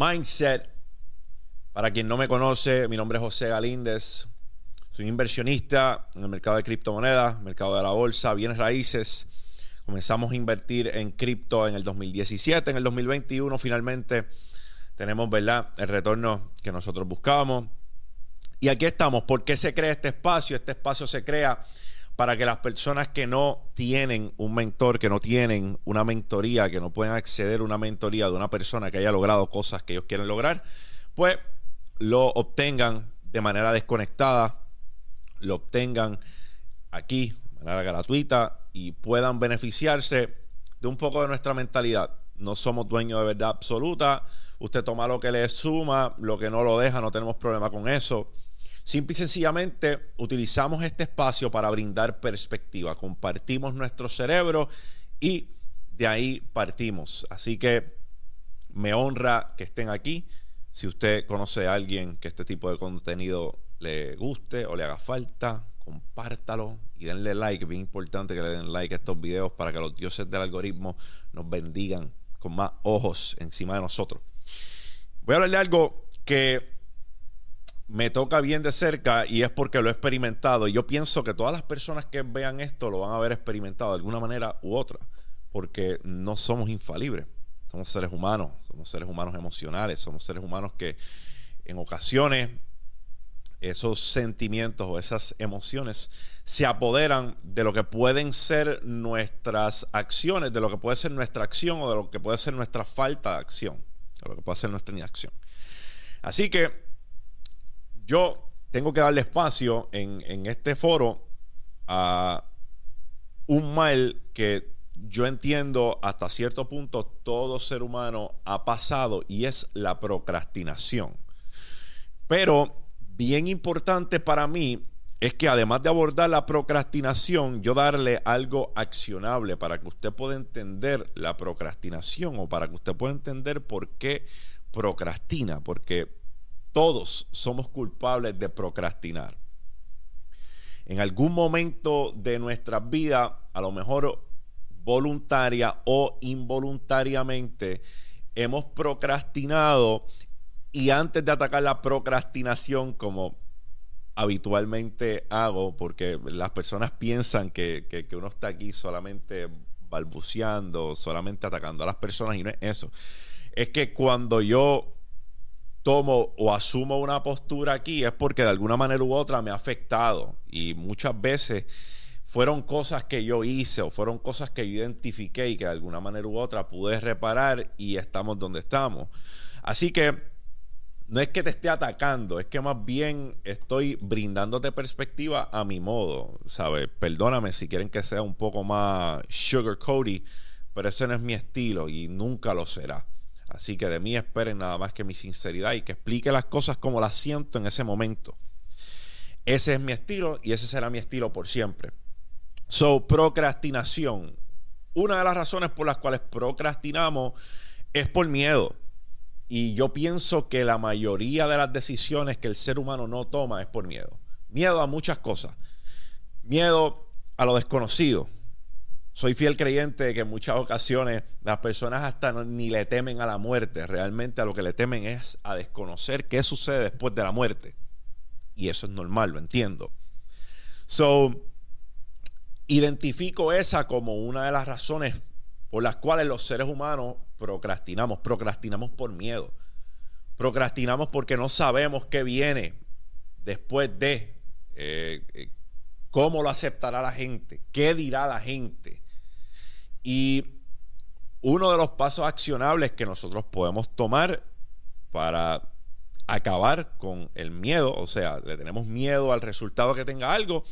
Mindset. Para quien no me conoce, mi nombre es José Galíndez. Soy inversionista en el mercado de criptomonedas, mercado de la bolsa, bienes raíces. Comenzamos a invertir en cripto en el 2017. En el 2021 finalmente tenemos, ¿verdad?, el retorno que nosotros buscábamos. Y aquí estamos. ¿Por qué se crea este espacio? Este espacio se crea para que las personas que no tienen un mentor, que no tienen una mentoría, que no pueden acceder a una mentoría de una persona que haya logrado cosas que ellos quieren lograr, pues lo obtengan de manera desconectada, lo obtengan aquí de manera gratuita y puedan beneficiarse de un poco de nuestra mentalidad. No somos dueños de verdad absoluta. Usted toma lo que le suma, lo que no lo deja, no tenemos problema con eso. Simple y sencillamente utilizamos este espacio para brindar perspectiva. Compartimos nuestro cerebro y de ahí partimos. Así que me honra que estén aquí. Si usted conoce a alguien que este tipo de contenido le guste o le haga falta, compártalo y denle like. Bien importante que le den like a estos videos para que los dioses del algoritmo nos bendigan con más ojos encima de nosotros. Voy a hablar de algo que me toca bien de cerca y es porque lo he experimentado. Y yo pienso que todas las personas que vean esto lo van a haber experimentado de alguna manera u otra, porque no somos infalibles. Somos seres humanos, somos seres humanos emocionales, somos seres humanos que en ocasiones esos sentimientos o esas emociones se apoderan de lo que pueden ser nuestras acciones, de lo que puede ser nuestra acción o de lo que puede ser nuestra falta de acción, de lo que puede ser nuestra inacción. Así que yo tengo que darle espacio en, este foro a un mal que yo entiendo hasta cierto punto todo ser humano ha pasado y es la procrastinación. Pero bien importante para mí es que además de abordar la procrastinación, yo darle algo accionable para que usted pueda entender la procrastinación o para que usted pueda entender por qué procrastina, porque todos somos culpables de procrastinar. En algún momento de nuestra vida, a lo mejor voluntaria o involuntariamente, hemos procrastinado y antes de atacar la procrastinación como habitualmente hago, porque las personas piensan que, que, uno está aquí solamente balbuceando, solamente atacando a las personas y no es eso. Es que cuando yo tomo o asumo una postura aquí es porque de alguna manera u otra me ha afectado y muchas veces fueron cosas que yo hice o fueron cosas que yo identifiqué y que de alguna manera u otra pude reparar y estamos donde estamos. Así que no es que te esté atacando, es que más bien estoy brindándote perspectiva a mi modo, ¿sabes? Perdóname si quieren que sea un poco más sugar coaty, pero ese no es mi estilo y nunca lo será. Así que de mí esperen nada más que mi sinceridad y que explique las cosas como las siento en ese momento. Ese es mi estilo y ese será mi estilo por siempre. So, procrastinación. Una de las razones por las cuales procrastinamos es por miedo. Y yo pienso que la mayoría de las decisiones que el ser humano no toma es por miedo. Miedo a muchas cosas. Miedo a lo desconocido soy fiel creyente de que en muchas ocasiones las personas hasta ni le temen a la muerte, realmente a lo que le temen es a desconocer qué sucede después de la muerte. Y eso es normal, lo entiendo. So, identifico esa como una de las razones por las cuales los seres humanos procrastinamos. Procrastinamos por miedo. Procrastinamos porque no sabemos qué viene después de eh, eh, cómo lo aceptará la gente, qué dirá la gente. Y uno de los pasos accionables que nosotros podemos tomar para acabar con el miedo, o sea, le tenemos miedo al resultado que tenga algo,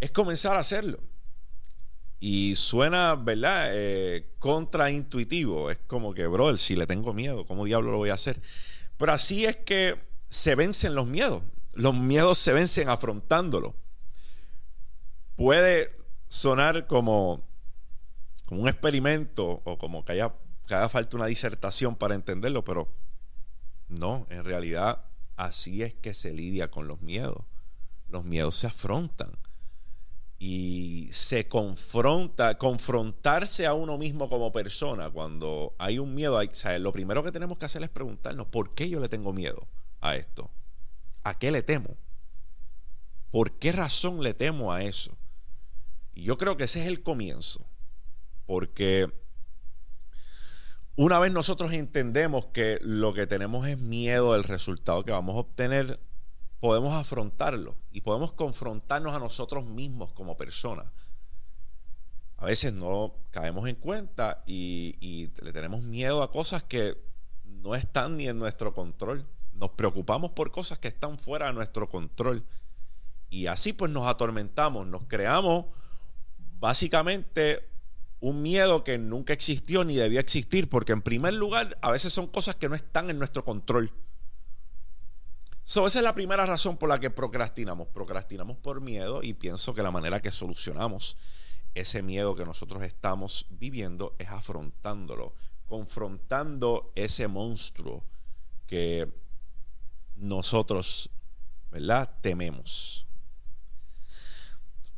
es comenzar a hacerlo. Y suena, ¿verdad? Eh, contraintuitivo. Es como que, bro, si le tengo miedo, ¿cómo diablo lo voy a hacer? Pero así es que se vencen los miedos. Los miedos se vencen afrontándolo. Puede sonar como un experimento o como que haya, que falta una disertación para entenderlo, pero no, en realidad así es que se lidia con los miedos. Los miedos se afrontan. y se confronta, confrontarse a uno mismo como persona cuando hay un miedo, lo primero que tenemos que hacer es preguntarnos, ¿por qué yo le tengo miedo a esto? ¿A qué le temo? ¿Por qué razón le temo a eso? Y yo creo que ese es el comienzo, porque una vez nosotros entendemos que lo que tenemos es miedo del resultado que vamos a obtener, podemos afrontarlo y podemos confrontarnos a nosotros mismos como personas. A veces no caemos en cuenta y, le tenemos miedo a cosas que no están ni en nuestro control. Nos preocupamos por cosas que están fuera de nuestro control. Y así pues nos atormentamos, nos creamos básicamente un miedo que nunca existió ni debía existir, porque en primer lugar a veces son cosas que no están en nuestro control. esa es la primera razón por la que procrastinamos. Procrastinamos por miedo y pienso que la manera que solucionamos ese miedo que nosotros estamos viviendo es afrontándolo, confrontando ese monstruo que nosotros, ¿verdad? Tememos.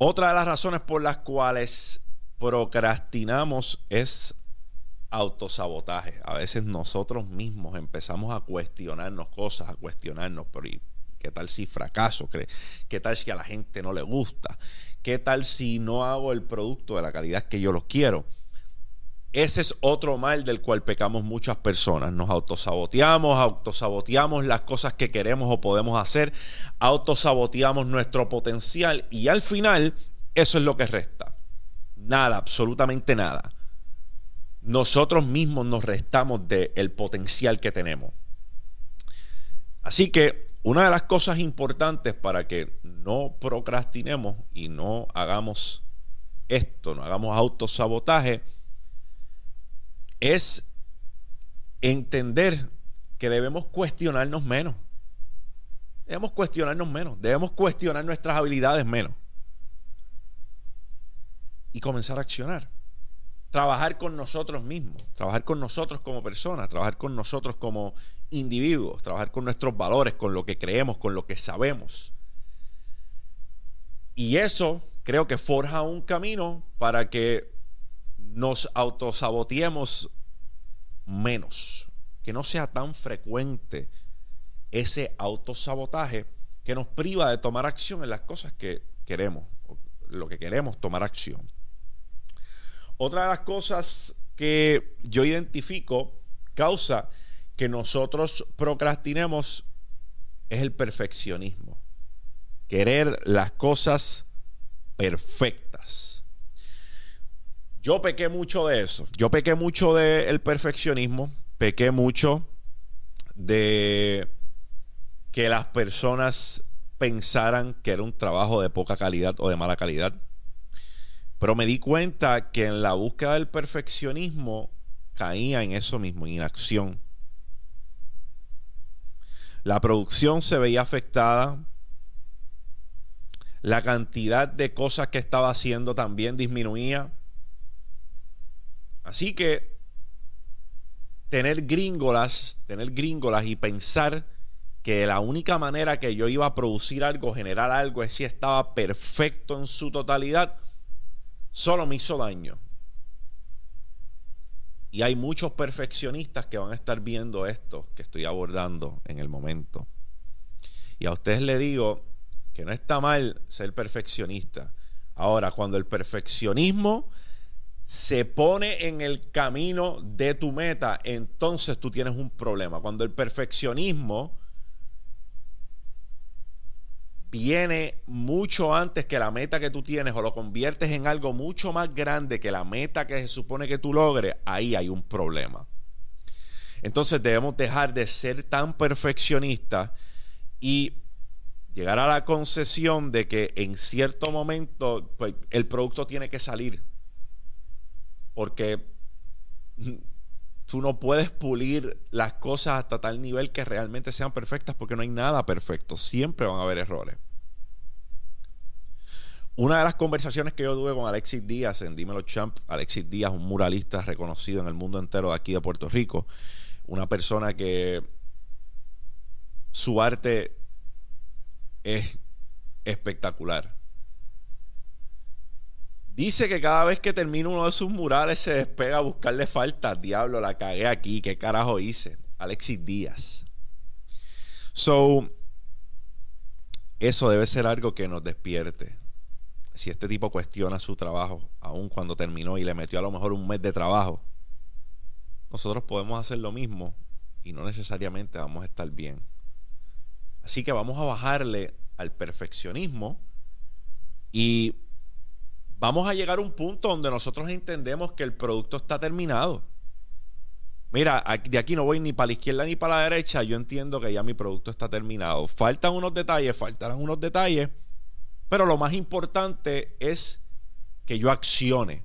Otra de las razones por las cuales procrastinamos es autosabotaje. A veces nosotros mismos empezamos a cuestionarnos cosas, a cuestionarnos, pero ¿qué tal si fracaso? ¿Qué tal si a la gente no le gusta? ¿Qué tal si no hago el producto de la calidad que yo lo quiero? Ese es otro mal del cual pecamos muchas personas. Nos autosaboteamos, autosaboteamos las cosas que queremos o podemos hacer, autosaboteamos nuestro potencial y al final eso es lo que resta. Nada, absolutamente nada. Nosotros mismos nos restamos del potencial que tenemos. Así que una de las cosas importantes para que no procrastinemos y no hagamos esto, no hagamos autosabotaje, es entender que debemos cuestionarnos menos. Debemos cuestionarnos menos. Debemos cuestionar nuestras habilidades menos y comenzar a accionar. Trabajar con nosotros mismos, trabajar con nosotros como personas, trabajar con nosotros como individuos, trabajar con nuestros valores, con lo que creemos, con lo que sabemos. Y eso creo que forja un camino para que nos autosaboteemos menos, que no sea tan frecuente ese autosabotaje que nos priva de tomar acción en las cosas que queremos, lo que queremos tomar acción. Otra de las cosas que yo identifico causa que nosotros procrastinemos es el perfeccionismo. Querer las cosas perfectas. Yo pequé mucho de eso. Yo pequé mucho del perfeccionismo. Pequé mucho de que las personas pensaran que era un trabajo de poca calidad o de mala calidad. Pero me di cuenta que en la búsqueda del perfeccionismo caía en eso mismo, en inacción. La producción se veía afectada. La cantidad de cosas que estaba haciendo también disminuía. Así que tener gringolas, tener gringolas y pensar que la única manera que yo iba a producir algo, generar algo, es si estaba perfecto en su totalidad, solo me hizo daño. Y hay muchos perfeccionistas que van a estar viendo esto que estoy abordando en el momento. Y a ustedes le digo que no está mal ser perfeccionista. Ahora, cuando el perfeccionismo se pone en el camino de tu meta, entonces tú tienes un problema. Cuando el perfeccionismo viene mucho antes que la meta que tú tienes o lo conviertes en algo mucho más grande que la meta que se supone que tú logres, ahí hay un problema. Entonces debemos dejar de ser tan perfeccionistas y llegar a la concesión de que en cierto momento pues, el producto tiene que salir. Porque tú no puedes pulir las cosas hasta tal nivel que realmente sean perfectas porque no hay nada perfecto. Siempre van a haber errores. Una de las conversaciones que yo tuve con Alexis Díaz en Dímelo Champ, Alexis Díaz, un muralista reconocido en el mundo entero de aquí de Puerto Rico, una persona que su arte es espectacular. Dice que cada vez que termina uno de sus murales se despega a buscarle faltas. Diablo, la cagué aquí. ¿Qué carajo hice? Alexis Díaz. So, eso debe ser algo que nos despierte. Si este tipo cuestiona su trabajo, aun cuando terminó y le metió a lo mejor un mes de trabajo, nosotros podemos hacer lo mismo y no necesariamente vamos a estar bien. Así que vamos a bajarle al perfeccionismo y vamos a llegar a un punto donde nosotros entendemos que el producto está terminado. Mira, de aquí no voy ni para la izquierda ni para la derecha. Yo entiendo que ya mi producto está terminado. Faltan unos detalles, faltarán unos detalles. Pero lo más importante es que yo accione.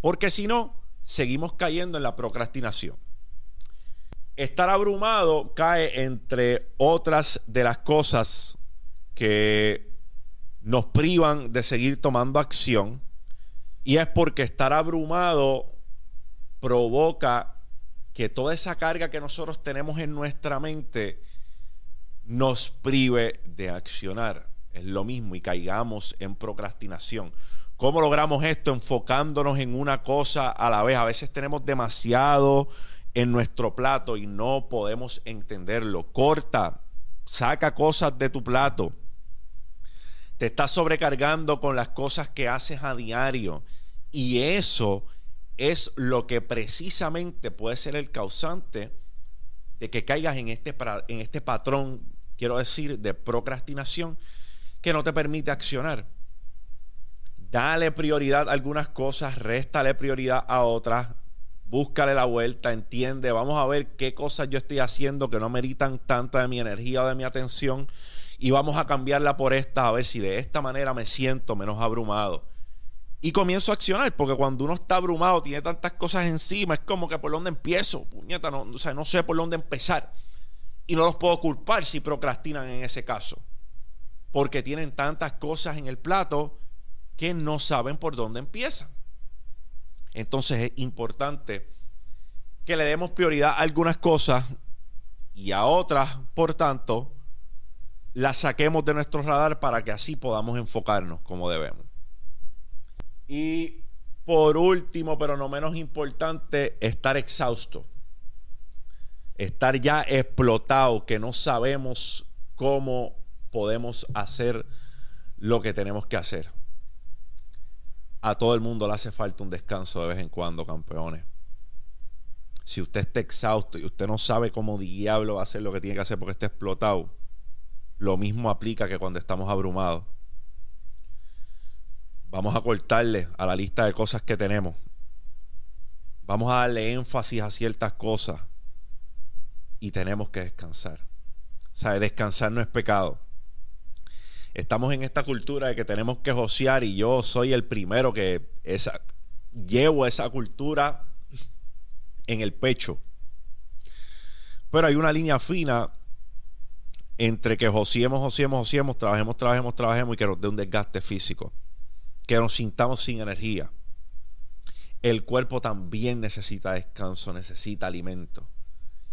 Porque si no, seguimos cayendo en la procrastinación. Estar abrumado cae entre otras de las cosas que nos privan de seguir tomando acción. Y es porque estar abrumado provoca que toda esa carga que nosotros tenemos en nuestra mente nos prive de accionar. Es lo mismo y caigamos en procrastinación. ¿Cómo logramos esto? Enfocándonos en una cosa a la vez. A veces tenemos demasiado en nuestro plato y no podemos entenderlo. Corta, saca cosas de tu plato. Te estás sobrecargando con las cosas que haces a diario. Y eso es lo que precisamente puede ser el causante de que caigas en este, en este patrón, quiero decir, de procrastinación que no te permite accionar. Dale prioridad a algunas cosas, réstale prioridad a otras, búscale la vuelta, entiende, vamos a ver qué cosas yo estoy haciendo que no meritan tanta de mi energía o de mi atención y vamos a cambiarla por esta, a ver si de esta manera me siento menos abrumado y comienzo a accionar, porque cuando uno está abrumado, tiene tantas cosas encima, es como que por dónde empiezo, puñeta, no, o sea, no sé por dónde empezar. Y no los puedo culpar si procrastinan en ese caso, porque tienen tantas cosas en el plato que no saben por dónde empiezan. Entonces es importante que le demos prioridad a algunas cosas y a otras, por tanto, las saquemos de nuestro radar para que así podamos enfocarnos como debemos. Y por último, pero no menos importante, estar exhausto. Estar ya explotado, que no sabemos cómo podemos hacer lo que tenemos que hacer. A todo el mundo le hace falta un descanso de vez en cuando, campeones. Si usted está exhausto y usted no sabe cómo diablo va a hacer lo que tiene que hacer porque está explotado, lo mismo aplica que cuando estamos abrumados Vamos a cortarle a la lista de cosas que tenemos. Vamos a darle énfasis a ciertas cosas. Y tenemos que descansar. O sea, descansar no es pecado. Estamos en esta cultura de que tenemos que josear y yo soy el primero que esa, llevo esa cultura en el pecho. Pero hay una línea fina entre que jociemos, jociemos, jociemos, trabajemos, trabajemos, trabajemos y que nos dé un desgaste físico que nos sintamos sin energía. El cuerpo también necesita descanso, necesita alimento.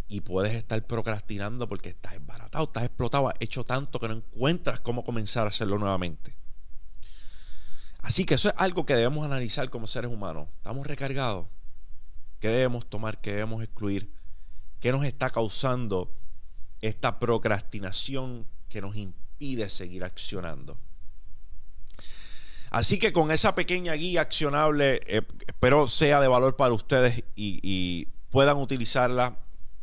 Y puedes estar procrastinando porque estás embaratado, estás explotado, has hecho tanto que no encuentras cómo comenzar a hacerlo nuevamente. Así que eso es algo que debemos analizar como seres humanos. ¿Estamos recargados? ¿Qué debemos tomar? ¿Qué debemos excluir? ¿Qué nos está causando esta procrastinación que nos impide seguir accionando? Así que con esa pequeña guía accionable, eh, espero sea de valor para ustedes y, puedan utilizarla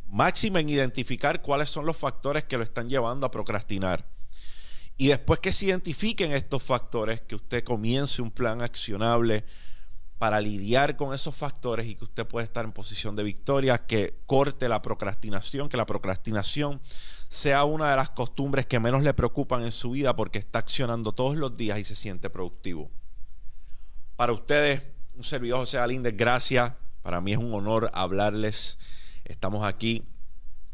máxima en identificar cuáles son los factores que lo están llevando a procrastinar. Y después que se identifiquen estos factores, que usted comience un plan accionable para lidiar con esos factores y que usted pueda estar en posición de victoria, que corte la procrastinación, que la procrastinación sea una de las costumbres que menos le preocupan en su vida porque está accionando todos los días y se siente productivo. Para ustedes, un servidor José Galíndez, gracias. Para mí es un honor hablarles. Estamos aquí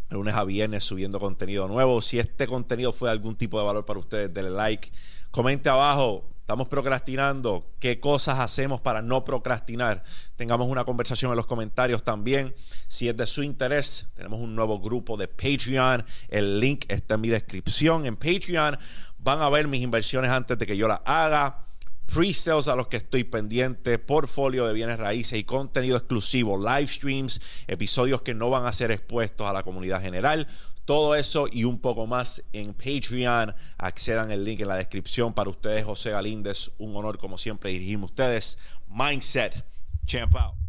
lunes a viernes subiendo contenido nuevo. Si este contenido fue de algún tipo de valor para ustedes, denle like. Comente abajo Estamos procrastinando. ¿Qué cosas hacemos para no procrastinar? Tengamos una conversación en los comentarios también. Si es de su interés, tenemos un nuevo grupo de Patreon. El link está en mi descripción. En Patreon van a ver mis inversiones antes de que yo las haga. pre-sales a los que estoy pendiente, portfolio de bienes raíces y contenido exclusivo, live streams, episodios que no van a ser expuestos a la comunidad general. Todo eso y un poco más en Patreon. Accedan el link en la descripción para ustedes, José Galíndez. Un honor, como siempre, dirigirme a ustedes. Mindset. Champ out.